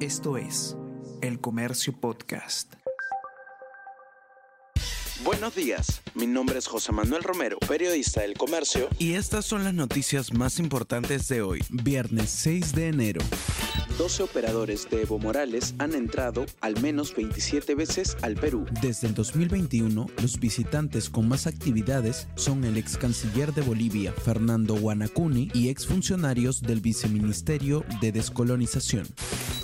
Esto es El Comercio Podcast. Buenos días, mi nombre es José Manuel Romero, periodista del Comercio. Y estas son las noticias más importantes de hoy, viernes 6 de enero. 12 operadores de Evo Morales han entrado al menos 27 veces al Perú. Desde el 2021, los visitantes con más actividades son el ex canciller de Bolivia, Fernando Guanacuni, y exfuncionarios del Viceministerio de Descolonización.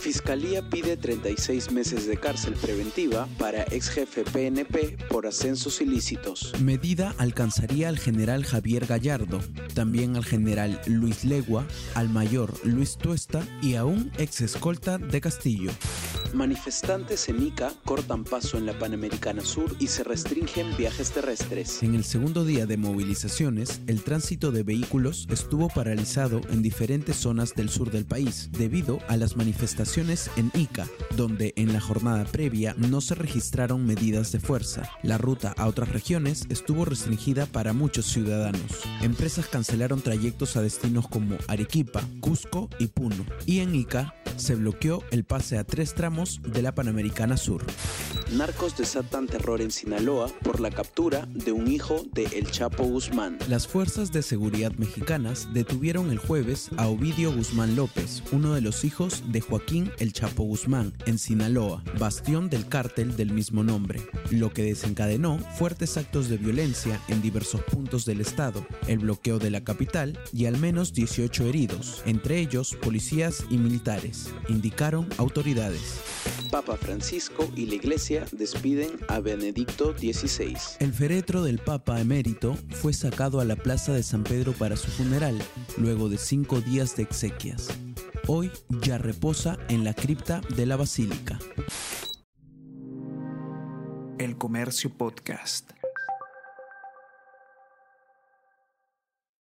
Fiscalía pide 36 meses de cárcel preventiva para ex jefe PNP por ascensos ilícitos. Medida alcanzaría al general Javier Gallardo, también al general Luis Legua, al mayor Luis Tuesta y a un ex escolta de Castillo. Manifestantes en Ica cortan paso en la Panamericana Sur y se restringen viajes terrestres. En el segundo día de movilizaciones, el tránsito de vehículos estuvo paralizado en diferentes zonas del sur del país debido a las manifestaciones en Ica, donde en la jornada previa no se registraron medidas de fuerza. La ruta a otras regiones estuvo restringida para muchos ciudadanos. Empresas cancelaron trayectos a destinos como Arequipa, Cusco y Puno. Y en Ica se bloqueó el pase a tres tramos de la Panamericana Sur. Narcos desatan terror en Sinaloa por la captura de un hijo de El Chapo Guzmán. Las fuerzas de seguridad mexicanas detuvieron el jueves a Ovidio Guzmán López, uno de los hijos de Joaquín El Chapo Guzmán, en Sinaloa, bastión del cártel del mismo nombre, lo que desencadenó fuertes actos de violencia en diversos puntos del estado, el bloqueo de la capital y al menos 18 heridos, entre ellos policías y militares, indicaron autoridades. Papa Francisco y la Iglesia despiden a Benedicto XVI. El féretro del Papa emérito fue sacado a la Plaza de San Pedro para su funeral, luego de cinco días de exequias. Hoy ya reposa en la cripta de la Basílica. El Comercio Podcast.